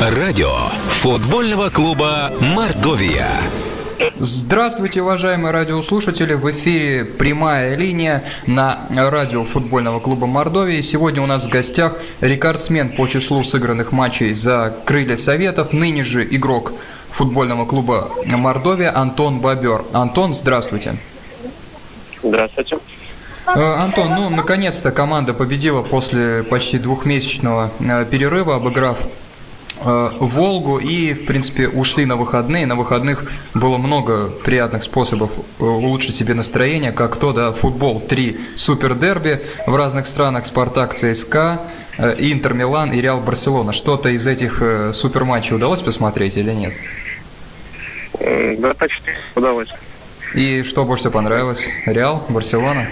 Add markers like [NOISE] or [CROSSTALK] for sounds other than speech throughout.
Радио футбольного клуба «Мордовия». Здравствуйте, уважаемые радиослушатели! В эфире прямая линия на радио футбольного клуба Мордовии. Сегодня у нас в гостях рекордсмен по числу сыгранных матчей за крылья Советов, ныне же игрок футбольного клуба Мордовия Антон Бобер. Антон, здравствуйте! Здравствуйте. Э, Антон, ну, наконец-то команда победила после почти двухмесячного э, перерыва, обыграв Волгу и, в принципе, ушли на выходные. На выходных было много приятных способов улучшить себе настроение, как то, да, футбол, три супердерби в разных странах, Спартак, ЦСКА, Интер, Милан и Реал Барселона. Что-то из этих суперматчей удалось посмотреть или нет? Да, почти удалось. И что больше всего понравилось? Реал, Барселона?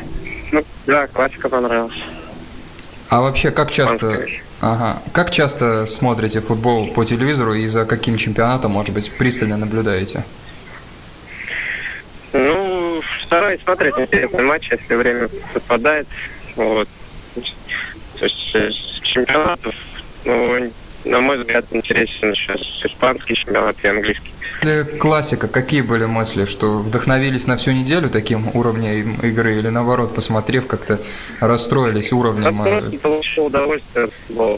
Ну, да, классика понравилась. А вообще, как часто, ага, как часто смотрите футбол по телевизору и за каким чемпионатом, может быть, пристально наблюдаете? Ну, стараюсь смотреть интересные матчи, если время совпадает. Вот. То есть э, чемпионатов, ну, на мой взгляд, интересен сейчас испанский чемпионат и английский. Классика. Какие были мысли, что вдохновились на всю неделю таким уровнем игры или наоборот, посмотрев, как-то расстроились уровнем? Да, получил удовольствие.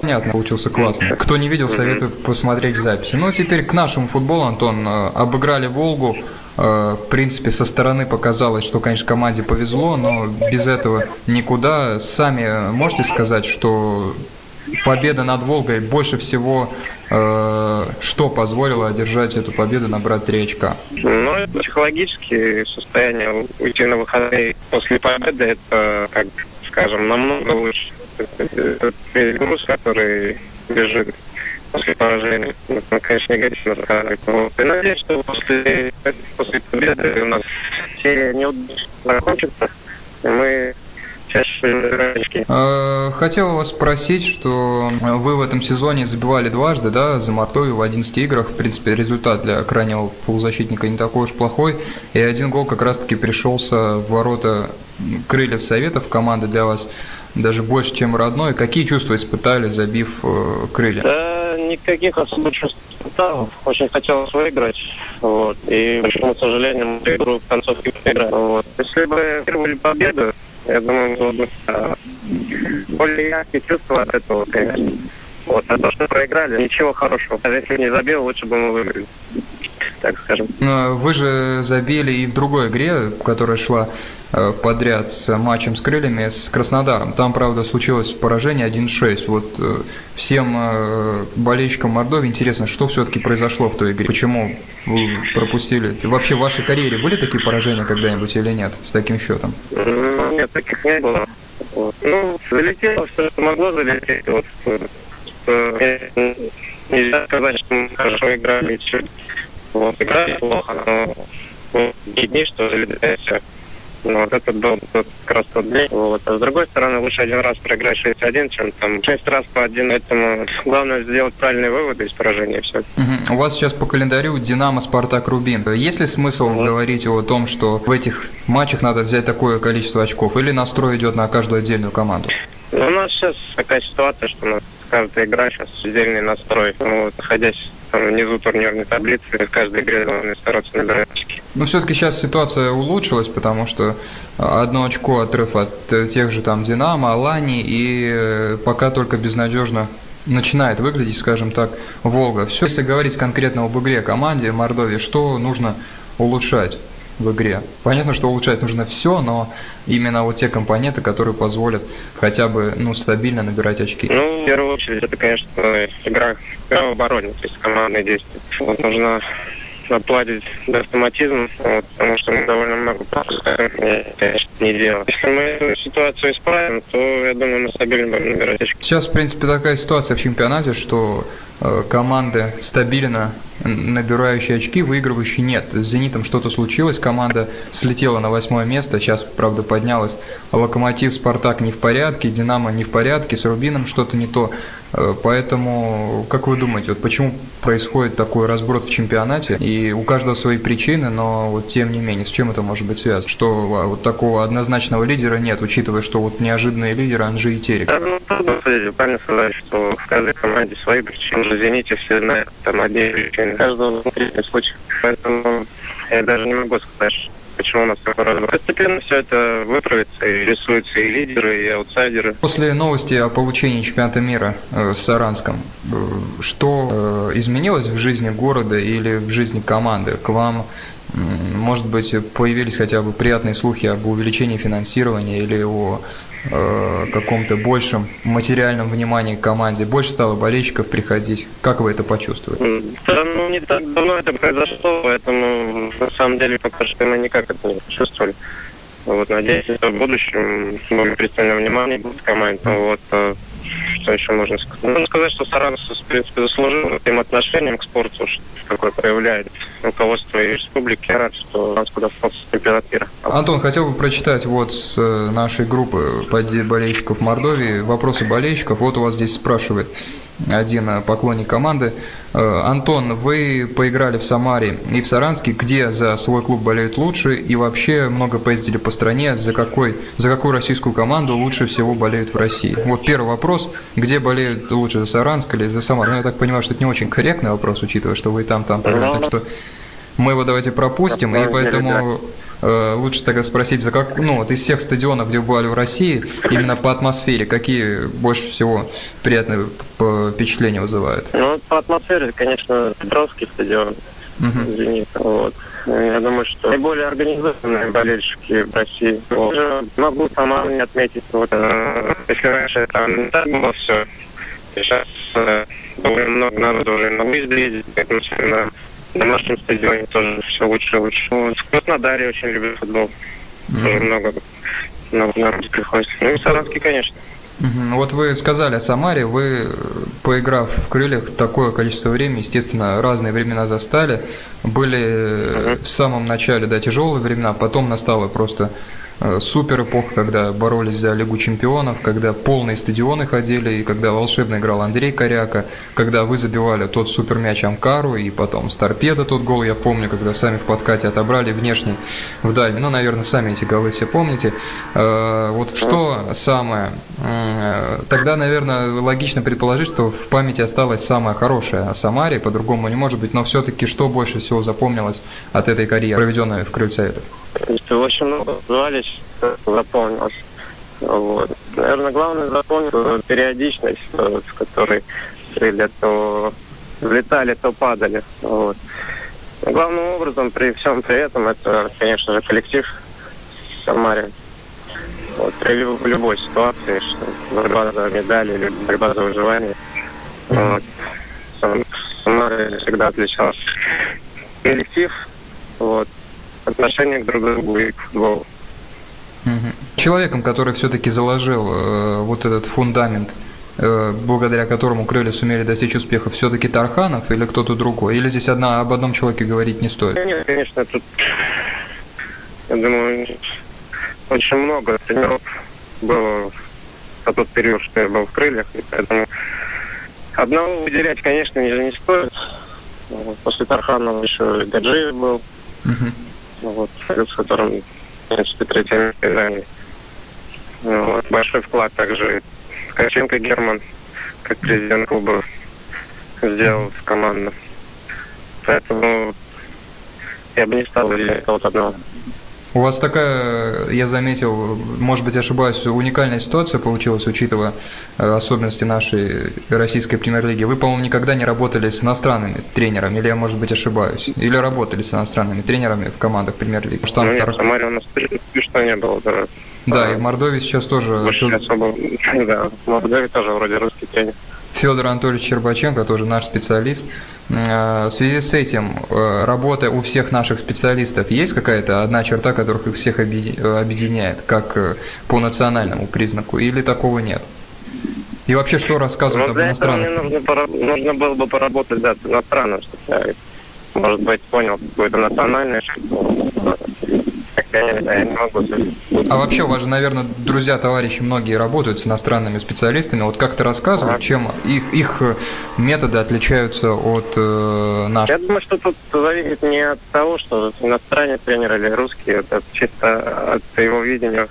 Понятно, получился классно. Кто не видел, советую посмотреть записи. Ну, а теперь к нашему футболу, Антон. Э, обыграли «Волгу». Э, в принципе, со стороны показалось, что, конечно, команде повезло, но без этого никуда. Сами можете сказать, что победа над Волгой больше всего что позволило одержать эту победу, набрать 3 очка? Ну, это психологически состояние уйти на выходные после победы, это, как скажем, намного лучше. Это груз, который лежит после поражения. Это, конечно, негативно сказать. Вот. Надеюсь, что после, после победы у нас серия неудач закончится, мы Э, хотел вас спросить, что вы в этом сезоне забивали дважды, да, за Мартою в 11 играх. В принципе, результат для крайнего полузащитника не такой уж плохой. И один гол как раз-таки пришелся в ворота крыльев Советов команды для вас даже больше, чем родной. Какие чувства испытали, забив э, крылья? Да, никаких особых чувств испытал. Очень хотелось выиграть. Вот. И, к большому сожалению, игру в концовке проиграли. Вот. Если бы первую победу, я думаю, э, более яркие чувства от этого, конечно. Вот, а то, что проиграли, ничего хорошего. Даже если не забил, лучше бы мы выиграли. Так скажем. Но вы же забили и в другой игре, которая шла э, подряд с матчем с крыльями с Краснодаром. Там, правда, случилось поражение 1-6. Вот э, всем болельщикам Мордовии интересно, что все-таки произошло в той игре? Почему вы пропустили? Вообще в вашей карьере были такие поражения когда-нибудь или нет с таким счетом? Нет, таких не было. Вот. Ну, залетело что могло залететь. Вот, что нельзя сказать, что мы хорошо играли. Вот, играли плохо, но вот, дни, что все. Ну, вот это был тот, как раз тот день. Вот. А с другой стороны, лучше один раз проиграть 6-1, чем там 6 раз по один. Поэтому главное сделать правильные выводы из поражения все. Угу. У вас сейчас по календарю Динамо, Спартак, Рубин. Есть ли смысл вот. говорить о том, что в этих матчах надо взять такое количество очков? Или настрой идет на каждую отдельную команду? Ну, у нас сейчас такая ситуация, что у нас каждая игра сейчас отдельный настрой. Ну, вот, находясь там внизу турнирной таблицы, в каждой игре должны стараться набирать очки. Но все-таки сейчас ситуация улучшилась, потому что одно очко отрыв от тех же там Динамо, Алани, и э, пока только безнадежно начинает выглядеть, скажем так, Волга. Все, если говорить конкретно об игре команде Мордовии, что нужно улучшать? В игре. Понятно, что улучшать нужно все, но именно вот те компоненты, которые позволят хотя бы ну, стабильно набирать очки. Ну, в первую очередь, это, конечно, игра, в обороне, то есть командные действия. Вот нужно наладить автоматизм, вот, потому что мы довольно много пропускаем, конечно, не делаем. Если мы эту ситуацию исправим, то, я думаю, мы стабильно будем набирать очки. Сейчас, в принципе, такая ситуация в чемпионате, что э, команды стабильно набирающие очки, выигрывающие нет. С «Зенитом» что-то случилось, команда слетела на восьмое место, сейчас, правда, поднялась. «Локомотив», «Спартак» не в порядке, «Динамо» не в порядке, с «Рубином» что-то не то. Э, поэтому, как вы думаете, вот почему происходит такой разброд в чемпионате? И у каждого свои причины, но вот тем не менее, с чем это может быть связано? Что а, вот такого однозначного лидера нет, учитывая, что вот неожиданные лидеры Анжи и Терек. Да, ну, трудно правильно сказать, что в каждой команде свои причины. Уже извините, все знают там одни причины. Каждого конкретный случай. Поэтому я даже не могу сказать, почему у нас такой разброд. Постепенно все это выправится, и рисуются и лидеры, и аутсайдеры. После новости о получении чемпионата мира э, в Саранском, э, что э, изменилось в жизни города или в жизни команды? К вам может быть, появились хотя бы приятные слухи об увеличении финансирования или о э, каком-то большем материальном внимании к команде? Больше стало болельщиков приходить? Как вы это почувствовали? Да, ну, не так давно это произошло, поэтому на самом деле пока что мы никак это не почувствовали. Вот, надеюсь, что в будущем более пристальное внимание будет команде. Вот, э, что еще можно сказать? Можно сказать, что Саранс, в принципе, заслужил тем отношением к спорту, какое проявляет руководство республики. Я рад, что у нас куда чемпионат мира. Антон, хотел бы прочитать вот с э, нашей группы болельщиков Мордовии вопросы болельщиков. Вот у вас здесь спрашивает один э, поклонник команды. Э, Антон, вы поиграли в Самаре и в Саранске, где за свой клуб болеют лучше, и вообще много поездили по стране, за, какой, за какую российскую команду лучше всего болеют в России? Вот первый вопрос, где болеют лучше за Саранск или за Самару? Ну, я так понимаю, что это не очень корректный вопрос, учитывая, что вы там, там, там, так что мы его давайте пропустим, и поэтому э, лучше тогда спросить, за как, ну, вот из всех стадионов, где бывали в России, именно по атмосфере, какие больше всего приятные впечатления вызывают? Ну, по атмосфере, конечно, Петровский стадион, угу. «Зенит», вот. Я думаю, что наиболее организованные болельщики в России. Вот. Могу сама не отметить, вот, э, если раньше там не так было все, сейчас э, довольно много народу уже на выезд ездит, поэтому на на нашем стадионе тоже все лучше и лучше. Вот. В Краснодаре очень любят футбол. Mm-hmm. Тоже много, много народу приходит. Ну и Саранский, конечно. Вот вы сказали о Самаре, вы, поиграв в крыльях такое количество времени, естественно, разные времена застали, были uh-huh. в самом начале, да, тяжелые времена, потом настало просто Э, супер эпоха, когда боролись за Лигу чемпионов, когда полные стадионы ходили, и когда волшебно играл Андрей Коряка, когда вы забивали тот супер мяч Амкару, и потом с торпеда тот гол, я помню, когда сами в подкате отобрали внешний в дальний. Ну, наверное, сами эти голы все помните. Э, вот что самое... Э, тогда, наверное, логично предположить, что в памяти осталось самое хорошее о Самаре, по-другому не может быть, но все-таки что больше всего запомнилось от этой карьеры, проведенной в Крыльцоветах? Очень много звались, запомнилось. Вот. Наверное, главное запомнить периодичность, с которой крылья то взлетали, то падали. Вот. Но главным образом при всем при этом это, конечно же, коллектив Самаре. Вот, при любой ситуации, что борьба за медали или борьба за выживание. Вот. Самара всегда отличался коллектив, вот, отношение к друг другу и к футболу. Человеком, который все-таки заложил э, вот этот фундамент, э, благодаря которому крылья сумели достичь успеха, все-таки Тарханов или кто-то другой? Или здесь одна, об одном человеке говорить не стоит? Нет, конечно, тут, я думаю, очень много тренеров было за тот период, что я был в крыльях, и поэтому одного выделять, конечно, не, не стоит. После Тарханова еще Гаджиев был. Uh-huh вот, с которым, в принципе, третье место. Вот. Большой вклад также Ткаченко Герман, как президент клуба, сделал в команду. Поэтому я бы не стал выделять кого-то одного. У вас такая, я заметил, может быть, ошибаюсь, уникальная ситуация получилась, учитывая э, особенности нашей российской премьер-лиги. Вы, по-моему, никогда не работали с иностранными тренерами, или я, может быть, ошибаюсь? Или работали с иностранными тренерами в командах премьер-лиги? Что ну, нет, Тар... Самаре у нас что не было, да. Да, и в Мордовии сейчас тоже... Больше особо, [LAUGHS] да, в Мордовии тоже вроде русский тренер. Федор Анатольевич Щербаченко, тоже наш специалист. Э, в связи с этим, э, работа у всех наших специалистов, есть какая-то одна черта, которых их всех объединяет, как э, по национальному признаку, или такого нет? И вообще, что рассказывают ну, об иностранных? Нужно, пора, нужно было бы поработать да, с иностранным, я, может быть, понял какую-то национальность, как я не знаю, я не могу. А вообще у вас же, наверное, друзья, товарищи многие работают с иностранными специалистами. Вот как ты рассказывал, Ага. чем их, их э, методы отличаются от э, наших? Я думаю, что тут зависит не от того, что иностранный тренер или русский, это чисто от его видения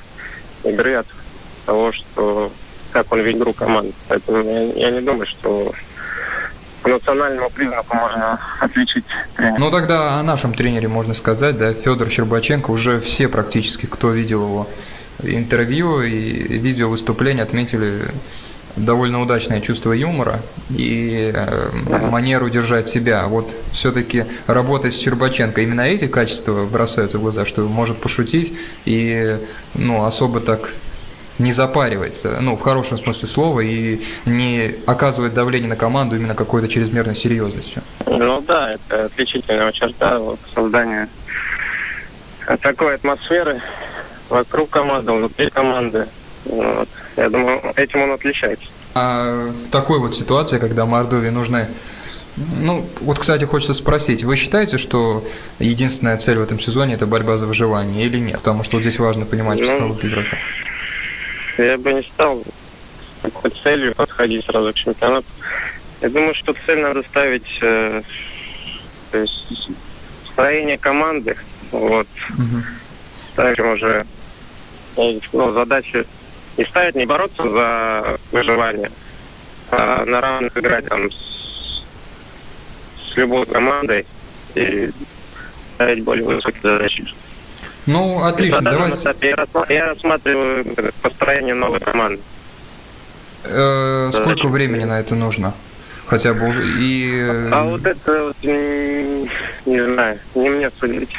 игры, от того, что как он видит игру команды. Поэтому я, я не думаю, что национальному признаку можно отличить тренера. Ну тогда о нашем тренере можно сказать, да, Федор Щербаченко, уже все практически, кто видел его интервью и видео выступления, отметили довольно удачное чувство юмора и э, манеру держать себя. Вот все-таки работать с Щербаченко, именно эти качества бросаются в глаза, что может пошутить и ну, особо так не запаривается, ну, в хорошем смысле слова, и не оказывает давление на команду именно какой-то чрезмерной серьезностью. Ну да, это отличительная черта вот, создания такой атмосферы вокруг команды, внутри команды. Вот. Я думаю, этим он отличается. А в такой вот ситуации, когда Мордовии нужны... Ну, вот, кстати, хочется спросить, вы считаете, что единственная цель в этом сезоне – это борьба за выживание или нет? Потому что вот здесь важно понимать Ну, новых игроков. Я бы не стал такой целью подходить сразу к чемпионату. Я думаю, что цель надо ставить э, то есть строение команды. Вот. Мгм. Ставим уже ну, задачу не ставить, не бороться за выживание, а на равных играть там с, с любой командой и ставить более высокие задачи. Ну, отлично, данном давайте... этапе я рассма- я рассматриваю э, построение новой команды. Э, сколько времени на это нужно? Хотя бы и... э, А вот это вот, не знаю, не мне судить.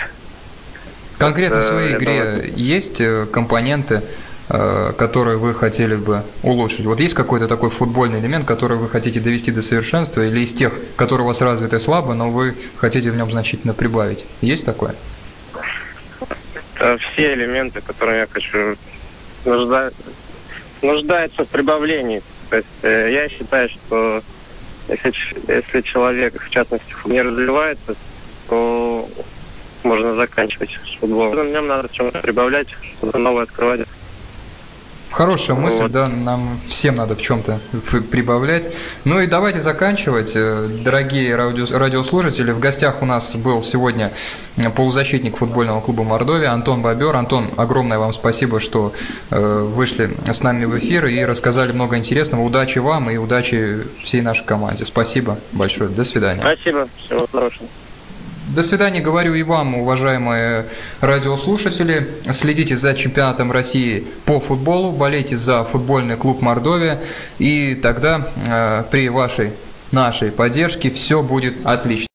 Конкретно в э, своей игре думаю- есть э, компоненты, э, которые вы хотели бы улучшить? Вот есть какой-то такой футбольный элемент, который вы хотите довести до совершенства, или из тех, которые у вас развиты слабо, но вы хотите в нем значительно прибавить? Есть такое? Это все элементы, которые я хочу, нужда... нуждаются в прибавлении. То есть э, я считаю, что если, если человек, в частности, не развивается, то можно заканчивать с футболом. В нем надо чего-то прибавлять, что-то новое открывать. Хорошая мысль, Вот. да, нам всем надо в чем-то прибавлять. Ну и давайте заканчивать. Э, Дорогие радио- радиослушатели, в гостях у нас был сегодня э, полузащитник футбольного клуба Мордовия Антон Бобер. Антон, огромное вам спасибо, что э, вышли с нами в эфир и рассказали много интересного. Удачи вам и удачи всей нашей команде. Спасибо большое. До свидания. Спасибо, всего хорошего. До свидания, говорю и вам, уважаемые радиослушатели. Следите за чемпионатом России по футболу, болейте за футбольный клуб Мордовия, и тогда э, при вашей, нашей поддержке все будет отлично.